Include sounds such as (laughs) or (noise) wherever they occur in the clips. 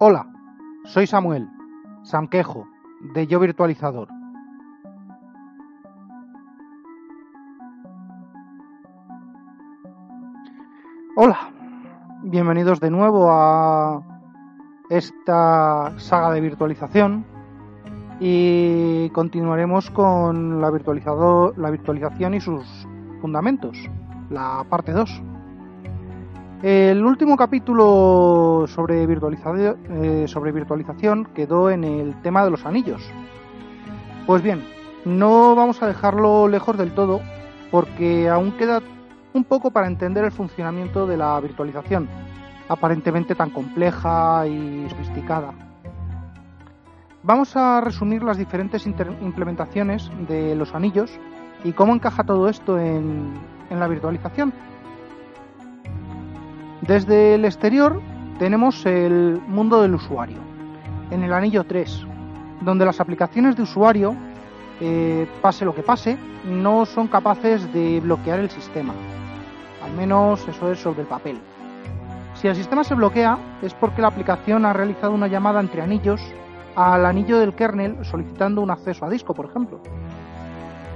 Hola, soy Samuel, Sanquejo, de Yo Virtualizador. Hola, bienvenidos de nuevo a esta saga de virtualización y continuaremos con la, la virtualización y sus fundamentos, la parte 2. El último capítulo sobre, eh, sobre virtualización quedó en el tema de los anillos. Pues bien, no vamos a dejarlo lejos del todo porque aún queda un poco para entender el funcionamiento de la virtualización, aparentemente tan compleja y sofisticada. Vamos a resumir las diferentes implementaciones de los anillos y cómo encaja todo esto en la virtualización. Desde el exterior tenemos el mundo del usuario, en el anillo 3, donde las aplicaciones de usuario, eh, pase lo que pase, no son capaces de bloquear el sistema. Al menos eso es sobre el papel. Si el sistema se bloquea es porque la aplicación ha realizado una llamada entre anillos al anillo del kernel solicitando un acceso a disco, por ejemplo.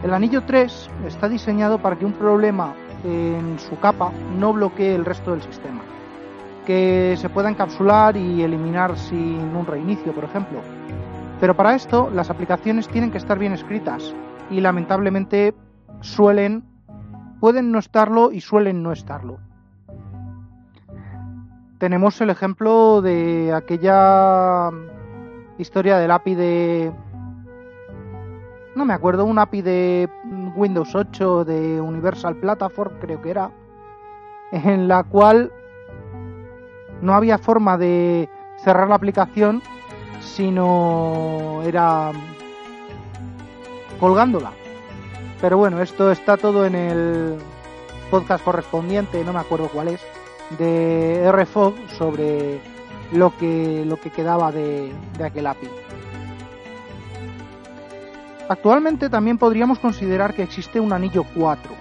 El anillo 3 está diseñado para que un problema en su capa no bloquee el resto del sistema. Que se pueda encapsular y eliminar sin un reinicio, por ejemplo. Pero para esto las aplicaciones tienen que estar bien escritas y lamentablemente suelen, pueden no estarlo y suelen no estarlo. Tenemos el ejemplo de aquella historia del API de no me acuerdo, un API de Windows 8 de Universal Platform, creo que era, en la cual no había forma de cerrar la aplicación, sino era colgándola. Pero bueno, esto está todo en el podcast correspondiente, no me acuerdo cuál es, de RFOG sobre lo que, lo que quedaba de, de aquel API. Actualmente también podríamos considerar que existe un anillo 4,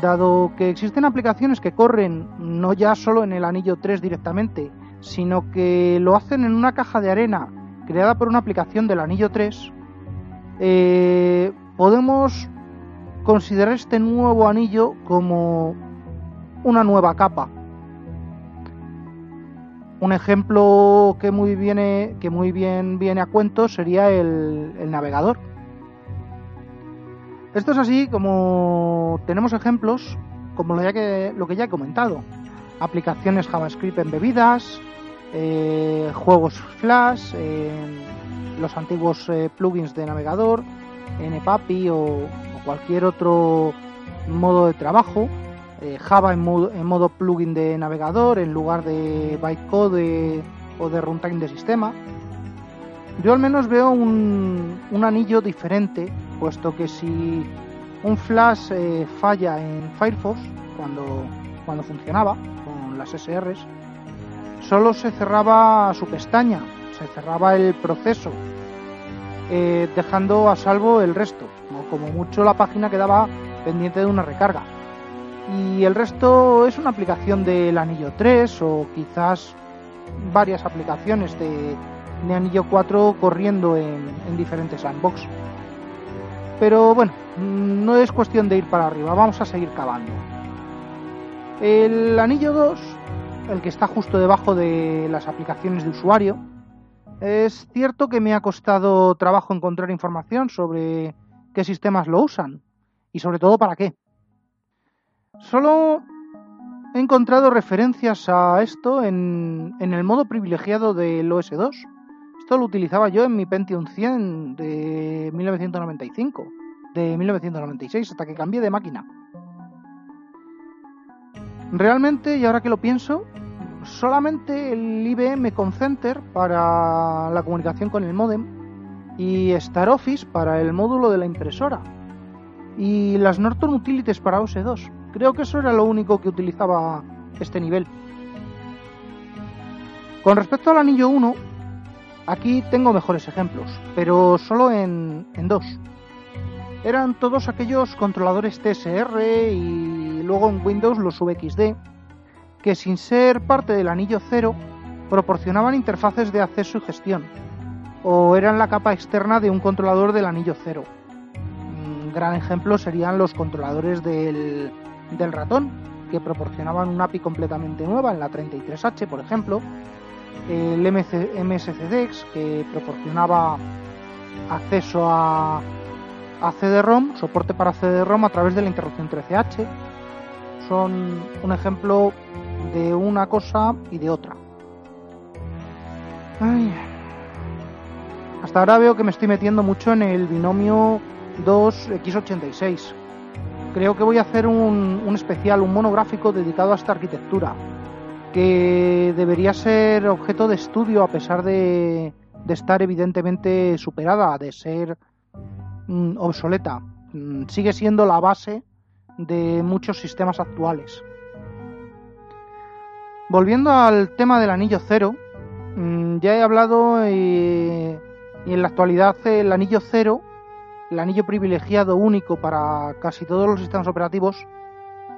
dado que existen aplicaciones que corren no ya solo en el anillo 3 directamente, sino que lo hacen en una caja de arena creada por una aplicación del anillo 3, eh, podemos considerar este nuevo anillo como una nueva capa. Un ejemplo que muy, que muy bien viene a cuento sería el navegador esto es así como tenemos ejemplos, como lo, que, lo que ya he comentado. Aplicaciones JavaScript embebidas, eh, juegos Flash, los antiguos eh, plugins de navegador, NPAPI o, o, cualquier otro modo de trabajo. Eh, Java en modo, en modo, plugin de navegador en lugar de bytecode o de runtime de sistema. Yo al menos veo un, un anillo diferente puesto que si un flash eh, falla en Firefox cuando, cuando funcionaba con las SRs, solo se cerraba su pestaña, se cerraba el proceso, eh, dejando a salvo el resto, como mucho la página quedaba pendiente de una recarga. Y el resto es una aplicación del anillo 3 o quizás varias aplicaciones de, anillo 4 corriendo en, en diferentes sandbox. Pero bueno, no es cuestión de ir para arriba, vamos a seguir cavando. El anillo 2, el que está justo debajo de las aplicaciones de usuario, es cierto que me ha costado trabajo encontrar información sobre qué sistemas lo usan y sobre todo para qué. Solo he encontrado referencias a esto en, en el modo privilegiado del OS 2 esto lo utilizaba yo en mi Pentium 100 de 1995, de 1996, hasta que cambié de máquina. Realmente, y ahora que lo pienso, solamente el IBM Concenter para la comunicación con el modem y Star Office para el módulo de la impresora y las Norton Utilities para OS2. Creo que eso era lo único que utilizaba este nivel. Con respecto al anillo 1, Aquí tengo mejores ejemplos, pero solo en, dos. Eran todos aquellos controladores TSR y luego en Windows los VXD, que sin ser parte del anillo cero, proporcionaban interfaces de acceso y gestión, o eran la capa externa de un controlador del anillo cero. Un gran ejemplo serían los controladores del, del ratón, que proporcionaban una API completamente nueva en la 33H, por ejemplo, el MSCDEX, que proporcionaba acceso a, a CD-ROM, soporte para CD-ROM a través de la interrupción 13H. Son un ejemplo de una cosa y de otra. Hasta ahora veo que me estoy metiendo mucho en el binomio 2X86. Creo que voy a hacer un especial, un monográfico dedicado a esta arquitectura, que debería ser objeto de estudio a pesar de, de estar evidentemente superada, de ser mm, obsoleta. Mm, sigue siendo la base de muchos sistemas actuales. Volviendo al tema del anillo cero, mm, ya he hablado eh, y en la actualidad el anillo cero, el anillo privilegiado único para casi todos los sistemas operativos,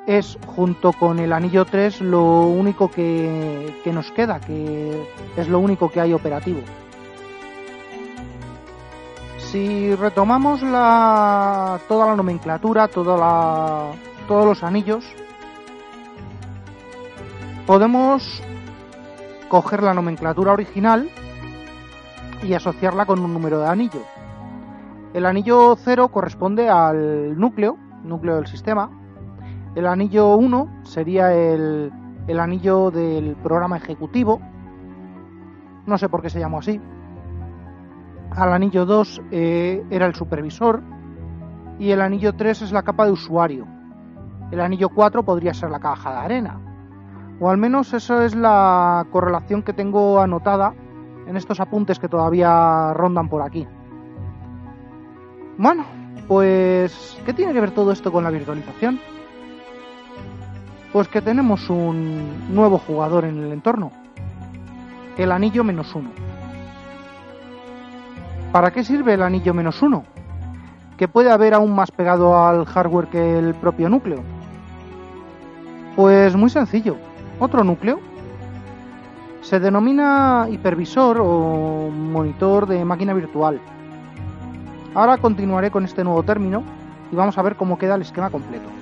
es junto con el anillo 3 lo único que, que nos queda, que es lo único que hay operativo. Si retomamos la, toda la nomenclatura, toda la, todos los anillos, podemos coger la nomenclatura original y asociarla con un número de anillo. El anillo 0 corresponde al núcleo, núcleo del sistema. El anillo 1 sería el, el anillo del programa ejecutivo. No sé por qué se llamó así al anillo 2 eh, era el supervisor y el anillo 3 es la capa de usuario. El anillo 4 podría ser la caja de arena. O al menos eso es la correlación que tengo anotada en estos apuntes que todavía rondan por aquí. Bueno, pues ¿qué tiene que ver todo esto con la virtualización? Pues que tenemos un nuevo jugador en el entorno, el anillo menos uno. ¿Para qué sirve el anillo menos uno? ¿Qué puede haber aún más pegado al hardware que el propio núcleo? Pues muy sencillo. Otro núcleo. Se denomina hipervisor o monitor de máquina virtual. Ahora continuaré con este nuevo término y vamos a ver cómo queda el esquema completo.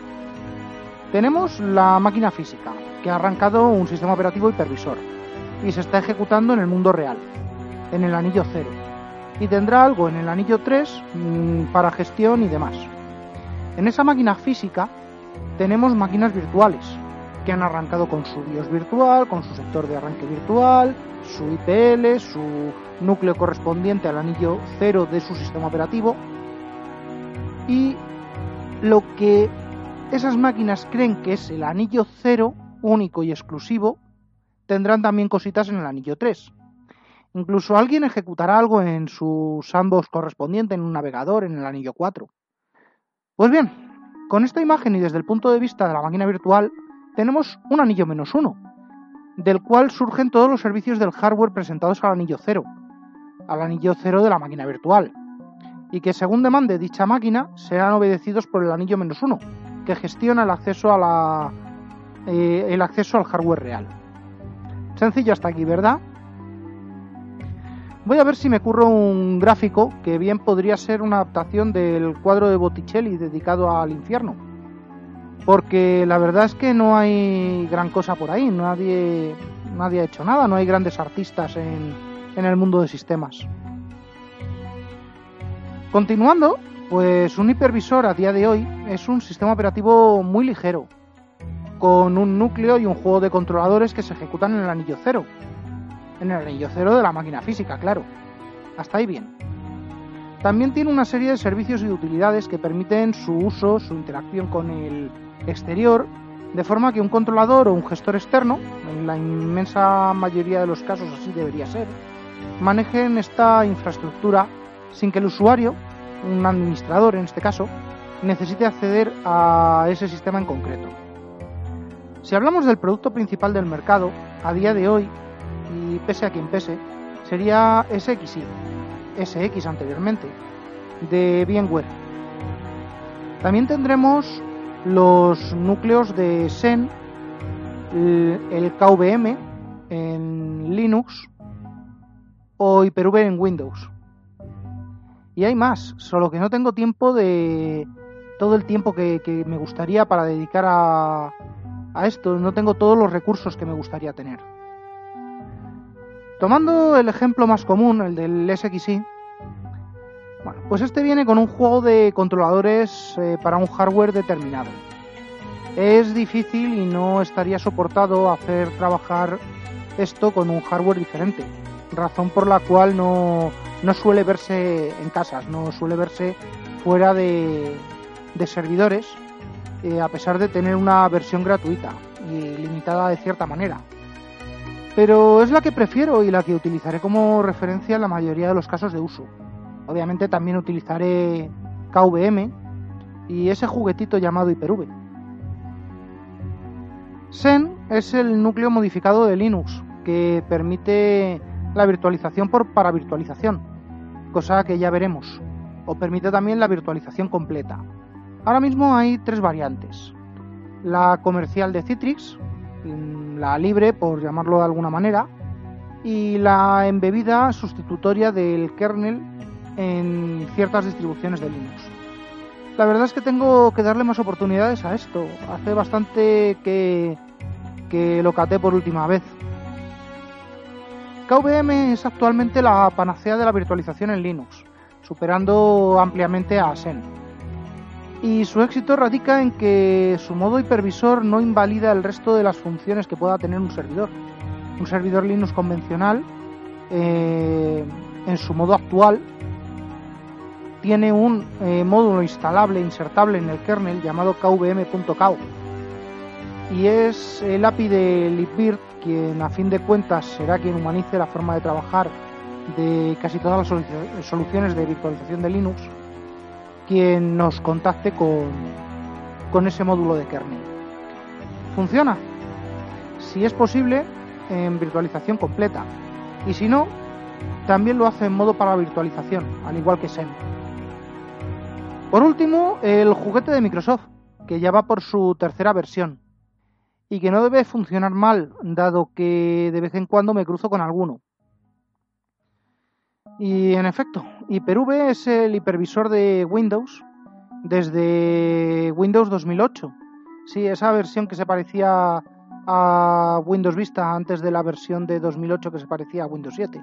Tenemos la máquina física, que ha arrancado un sistema operativo hipervisor y se está ejecutando en el mundo real, en el anillo cero y tendrá algo en el anillo 3 mm, para gestión y demás. En esa máquina física tenemos máquinas virtuales que han arrancado con su BIOS virtual, con su sector de arranque virtual, su IPL, su núcleo correspondiente al anillo 0 de su sistema operativo y lo que esas máquinas creen que es el anillo 0 único y exclusivo tendrán también cositas en el anillo 3 Incluso alguien ejecutará algo en su sandbox correspondiente en un navegador en el anillo 4. Pues bien, con esta imagen y desde el punto de vista de la máquina virtual, tenemos un anillo menos uno, del cual surgen todos los servicios del hardware presentados al anillo 0, al anillo 0 de la máquina virtual, y que según demande dicha máquina serán obedecidos por el anillo menos uno, que gestiona el acceso, a la, eh, el acceso al hardware real. Sencillo hasta aquí, ¿verdad? Voy a ver si me curro un gráfico que bien podría ser una adaptación del cuadro de Botticelli dedicado al infierno. Porque la verdad es que no hay gran cosa por ahí, nadie, nadie ha hecho nada, no hay grandes artistas en, en el mundo de sistemas. Continuando, pues un hipervisor a día de hoy es un sistema operativo muy ligero, con un núcleo y un juego de controladores que se ejecutan en el anillo cero, en el anillo cero de la máquina física, claro. Hasta ahí bien. También tiene una serie de servicios y utilidades que permiten su uso, su interacción con el exterior, de forma que un controlador o un gestor externo, en la inmensa mayoría de los casos así debería ser, manejen esta infraestructura sin que el usuario, un administrador en este caso, necesite acceder a ese sistema en concreto. Si hablamos del producto principal del mercado, a día de hoy y pese a quien pese, sería SXI, SX anteriormente, de VMware. También tendremos los núcleos de SEN, el KVM, en Linux o Hyper-V en Windows. Y hay más, solo que no tengo tiempo de todo el tiempo que, me gustaría para dedicar a, a esto, no tengo todos los recursos que me gustaría tener. Tomando el ejemplo más común, el del SXI, bueno, pues este viene con un juego de controladores eh, para un hardware determinado. Es difícil y no estaría soportado hacer trabajar esto con un hardware diferente, razón por la cual no, suele verse en casas, no suele verse fuera de, servidores, eh, a pesar de tener una versión gratuita y limitada de cierta manera. Pero es la que prefiero y la que utilizaré como referencia en la mayoría de los casos de uso. Obviamente también utilizaré KVM y ese juguetito llamado Hyper-V. Zen es el núcleo modificado de Linux que permite la virtualización por paravirtualización, cosa que ya veremos, o permite también la virtualización completa. Ahora mismo hay tres variantes. La comercial de Citrix, la libre por llamarlo de alguna manera, y la embebida sustitutoria del kernel en ciertas distribuciones de Linux. La verdad es que tengo que darle más oportunidades a esto. Hace bastante que, que lo caté por última vez. KVM es actualmente la panacea de la virtualización en Linux, superando ampliamente a Zen. Y su éxito radica en que su modo hipervisor no invalida el resto de las funciones que pueda tener un servidor. Un servidor Linux convencional, eh, en su modo actual, tiene un eh, módulo instalable, insertable en el kernel llamado kvm.cow. Y es el API de libvirt quien a fin de cuentas será quien humanice la forma de trabajar de casi todas las soluciones de virtualización de Linux, quien nos contacte con, con ese módulo de kernel. ¿Funciona? Si es posible, en virtualización completa. Y si no, también lo hace en modo para virtualización, al igual que Xen. Por último, el juguete de Microsoft, que ya va por su tercera versión y que no debe funcionar mal, dado que de vez en cuando me cruzo con alguno. Y en efecto, Hyper-V es el hipervisor de Windows desde Windows 2008. Sí, esa versión que se parecía a Windows Vista antes de la versión de 2008 que se parecía a Windows 7.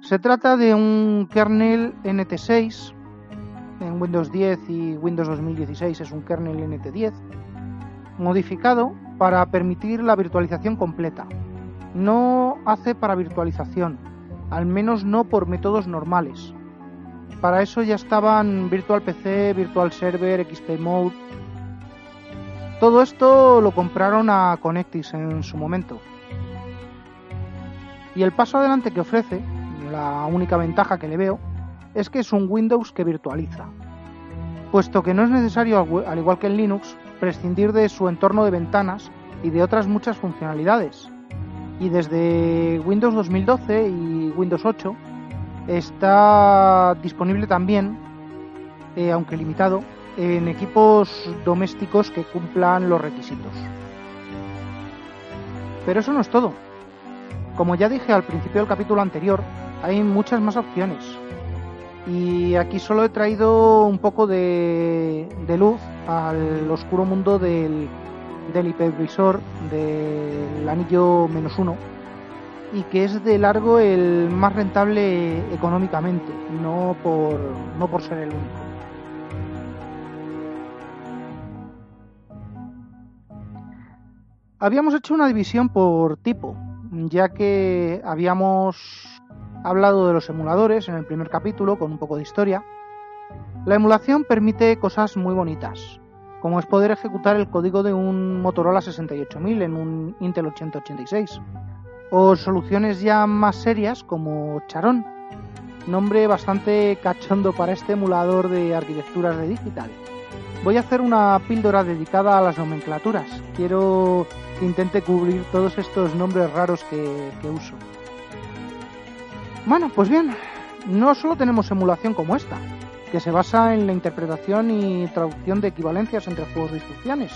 Se trata de un kernel NT6 en Windows 10 y Windows 2016 es un kernel NT10, modificado para permitir la virtualización completa. No hace para virtualización, al menos no por métodos normales. Para eso ya estaban Virtual PC, Virtual Server, XP Mode. Todo esto lo compraron a Connectis en su momento. Y el paso adelante que ofrece, la única ventaja que le veo, es que es un Windows que virtualiza, puesto que no es necesario, al igual que en Linux, prescindir de su entorno de ventanas y de otras muchas funcionalidades. Y desde Windows 2012 y Windows 8 está disponible también, eh, aunque limitado, en equipos domésticos que cumplan los requisitos. Pero eso no es todo. Como ya dije al principio del capítulo anterior, hay muchas más opciones, y aquí solo he traído un poco de, luz al oscuro mundo del, del hipervisor del anillo menos uno y que es de largo el más rentable económicamente, no por, no por ser el único. Habíamos hecho una división por tipo, ya que habíamos hablado de los emuladores en el primer capítulo con un poco de historia. La emulación permite cosas muy bonitas, como es poder ejecutar el código de un Motorola 68000 en un Intel 8086, o soluciones ya más serias como Charon, nombre bastante cachondo para este emulador de arquitecturas de digital. Voy a hacer una píldora dedicada a las nomenclaturas. Quiero que intente cubrir todos estos nombres raros que, que uso. Bueno, pues bien, no solo tenemos emulación como esta, que se basa en la interpretación y traducción de equivalencias entre juegos de instrucciones,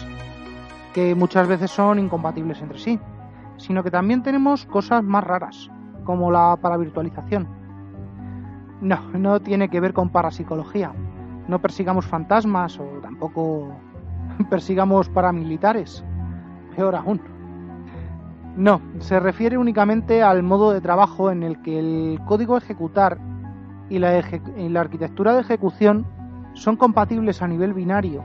que muchas veces son incompatibles entre sí. sino que también tenemos cosas más raras, como la paravirtualización. No, no tiene que ver con parapsicología. No persigamos fantasmas o tampoco (laughs) persigamos paramilitares. Peor aún. No, se refiere únicamente al modo de trabajo en el que el código ejecutar y la, arquitectura de ejecución son compatibles a nivel binario,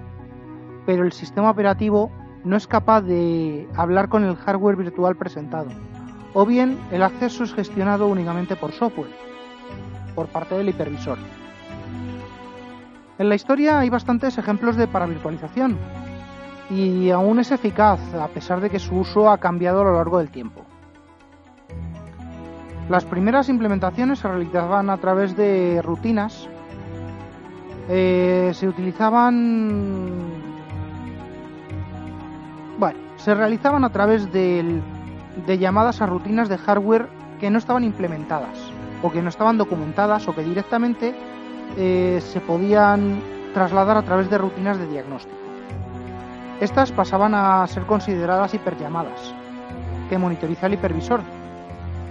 pero el sistema operativo no es capaz de hablar con el hardware virtual presentado, o bien el acceso es gestionado únicamente por software, por parte del hipervisor. En la historia hay bastantes ejemplos de paravirtualización, y aún es eficaz a pesar de que su uso ha cambiado a lo largo del tiempo. Las primeras implementaciones se realizaban a través de rutinas. Eh, se utilizaban. Bueno, se realizaban a través de, llamadas a rutinas de hardware que no estaban implementadas, o que no estaban documentadas, o que directamente eh, se podían trasladar a través de rutinas de diagnóstico. Estas pasaban a ser consideradas hiperllamadas, que monitoriza el hipervisor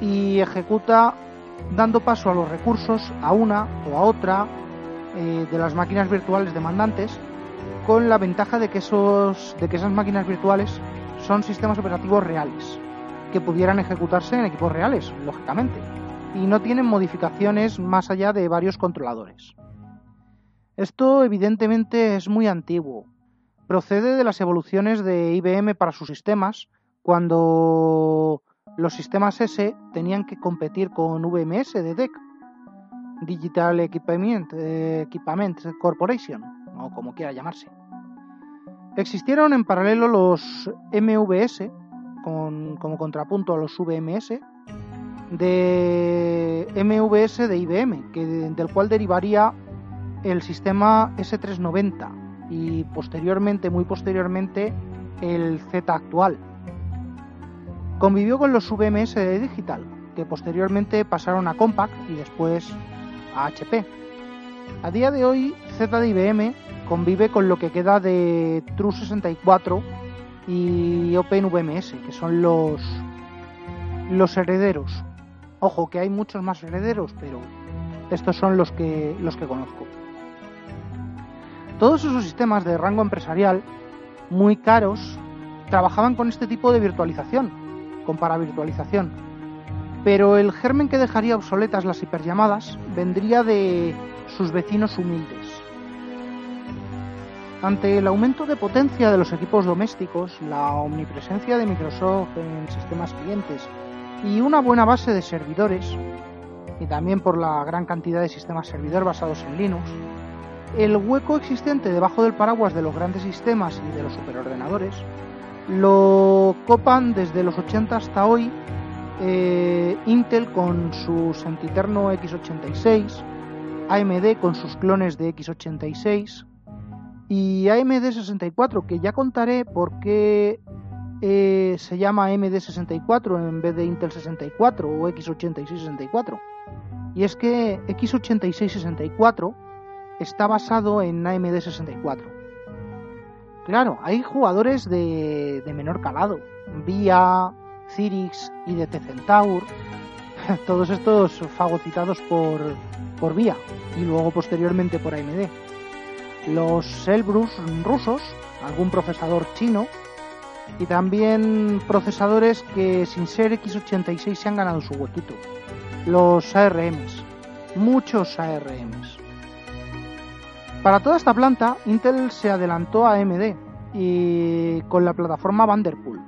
y ejecuta dando paso a los recursos a una o a otra eh, de las máquinas virtuales demandantes con la ventaja de que, esos, de que esas máquinas virtuales son sistemas operativos reales que pudieran ejecutarse en equipos reales, lógicamente, y no tienen modificaciones más allá de varios controladores. Esto evidentemente es muy antiguo. Procede de las evoluciones de IBM para sus sistemas, cuando los sistemas S tenían que competir con VMS de DEC, Digital Equipment, Corporation, o como quiera llamarse. Existieron en paralelo los MVS, como contrapunto a los VMS, de MVS de IBM, del cual derivaría el sistema S390 y posteriormente, muy posteriormente, el Z actual, Convivió con los VMS de Digital, que posteriormente pasaron a Compaq y después a HP. A día de hoy, Z de IBM convive con lo que queda de True64 y OpenVMS, que son los, los herederos. Ojo, que hay muchos más herederos, pero estos son los que, los que conozco. Todos esos sistemas de rango empresarial, muy caros, trabajaban con este tipo de virtualización, con paravirtualización. Pero el germen que dejaría obsoletas las hiperllamadas vendría de sus vecinos humildes. Ante el aumento de potencia de los equipos domésticos, la omnipresencia de Microsoft en sistemas clientes y una buena base de servidores, y también por la gran cantidad de sistemas servidor basados en Linux, el hueco existente debajo del paraguas de los grandes sistemas y de los superordenadores lo copan desde los 80 hasta hoy eh, Intel con su sempiterno x86, AMD con sus clones de x86 y AMD 64, que ya contaré por qué eh, se llama AMD 64 en vez de Intel 64 o x86 64. Y es que x86 64 está basado en AMD 64 Claro, hay jugadores de, menor calado. Via, Cyrix y DT Centaur. (laughs) Todos estos fagocitados por, por Via y luego posteriormente por AMD. Los Elbrus rusos, algún procesador chino y también procesadores que sin ser x86 se han ganado su huequito. Los ARMs, muchos ARMs. Para toda esta planta, Intel se adelantó a AMD y con la plataforma Vanderpool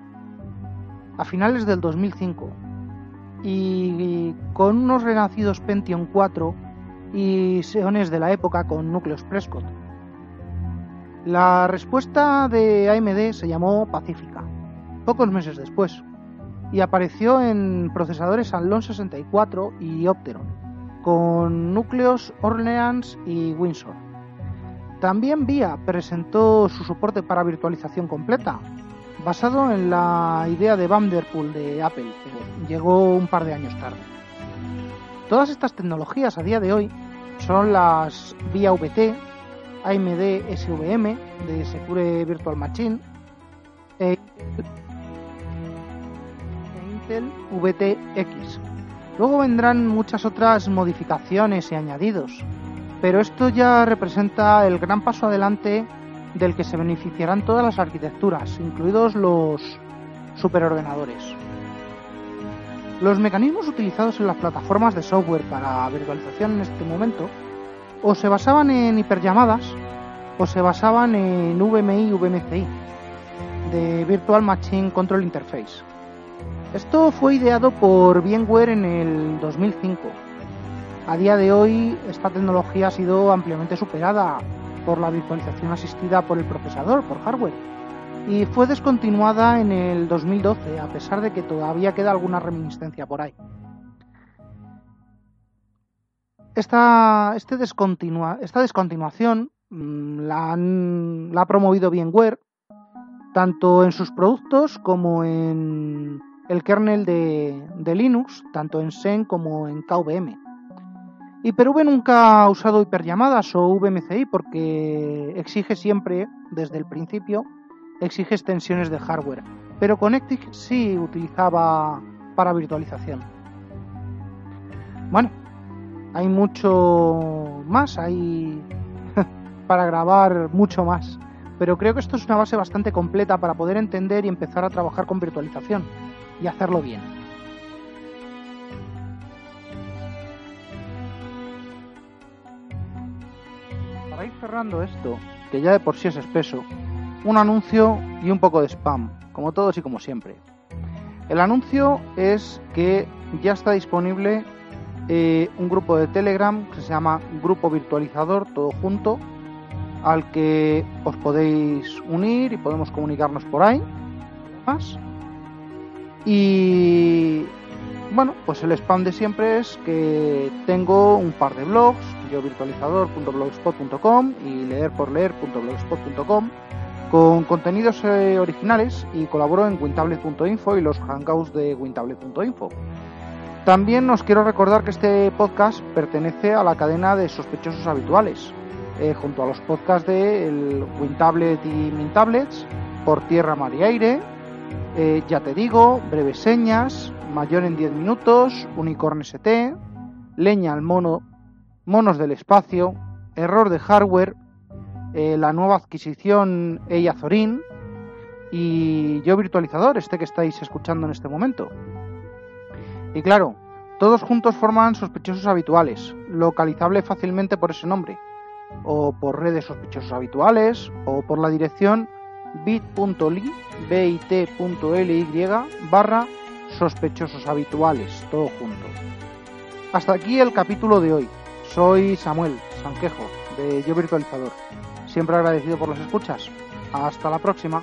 a finales del 2005 y con unos renacidos Pentium 4 y Xeones de la época con núcleos Prescott. La respuesta de AMD se llamó Pacífica, pocos meses después, y apareció en procesadores Athlon 64 y Opteron, con núcleos Orleans y Windsor. También VIA presentó su soporte para virtualización completa, basado en la idea de Vanderpool de Apple, pero llegó un par de años tarde. Todas estas tecnologías a día de hoy son las VIA VT, AMD SVM de Secure Virtual Machine e Intel VTX. Luego vendrán muchas otras modificaciones y añadidos, pero esto ya representa el gran paso adelante del que se beneficiarán todas las arquitecturas, incluidos los superordenadores. Los mecanismos utilizados en las plataformas de software para virtualización en este momento o se basaban en hiperllamadas o se basaban en VMI y VMCI, de Virtual Machine Control Interface. Esto fue ideado por VMware en el 2005. A día de hoy esta tecnología ha sido ampliamente superada por la virtualización asistida por el procesador, por hardware, y fue descontinuada en el 2012, a pesar de que todavía queda alguna reminiscencia por ahí. Esta, este descontinuación mm, la ha promovido VMware tanto en sus productos como en el kernel de, de Linux, tanto en Xen como en KVM. HyperV nunca ha usado hiperllamadas o VMCI porque exige siempre, desde el principio, exige extensiones de hardware. Pero Connectic sí utilizaba para virtualización. Bueno, hay mucho más, hay (laughs) para grabar mucho más. Pero creo que esto es una base bastante completa para poder entender y empezar a trabajar con virtualización y hacerlo bien. Cerrando esto, que ya de por sí es espeso, un anuncio y un poco de spam, como todos y como siempre. El anuncio es que ya está disponible eh, un grupo de Telegram que se llama Grupo Virtualizador, todo junto, al que os podéis unir y podemos comunicarnos por ahí. Más. Y bueno, pues el spam de siempre es que tengo un par de blogs, yo virtualizador.blogspot.com y leerporleer.blogspot.com con contenidos eh, originales y colaboro en wintable.info y los hangouts de wintable.info. También os quiero recordar que este podcast pertenece a la cadena de sospechosos habituales, eh, junto a los podcasts de el Wintablet y Mintablets, Por Tierra, Mar y Aire, eh, Ya Te Digo, Breves Señas, Mayor en 10 Minutos, Unicorn ST, Leña al Mono, Monos del Espacio, Error de Hardware, eh, la nueva adquisición Ella Zorin y Yo Virtualizador, este que estáis escuchando en este momento. Y claro, todos juntos forman sospechosos habituales, localizable fácilmente por ese nombre, o por redes sospechosos habituales, o por la dirección bit.ly bit.ly barra sospechosos habituales, todo junto. Hasta aquí el capítulo de hoy. Soy Samuel Sanquejo, de Yo Virtualizador. Siempre agradecido por las escuchas. Hasta la próxima.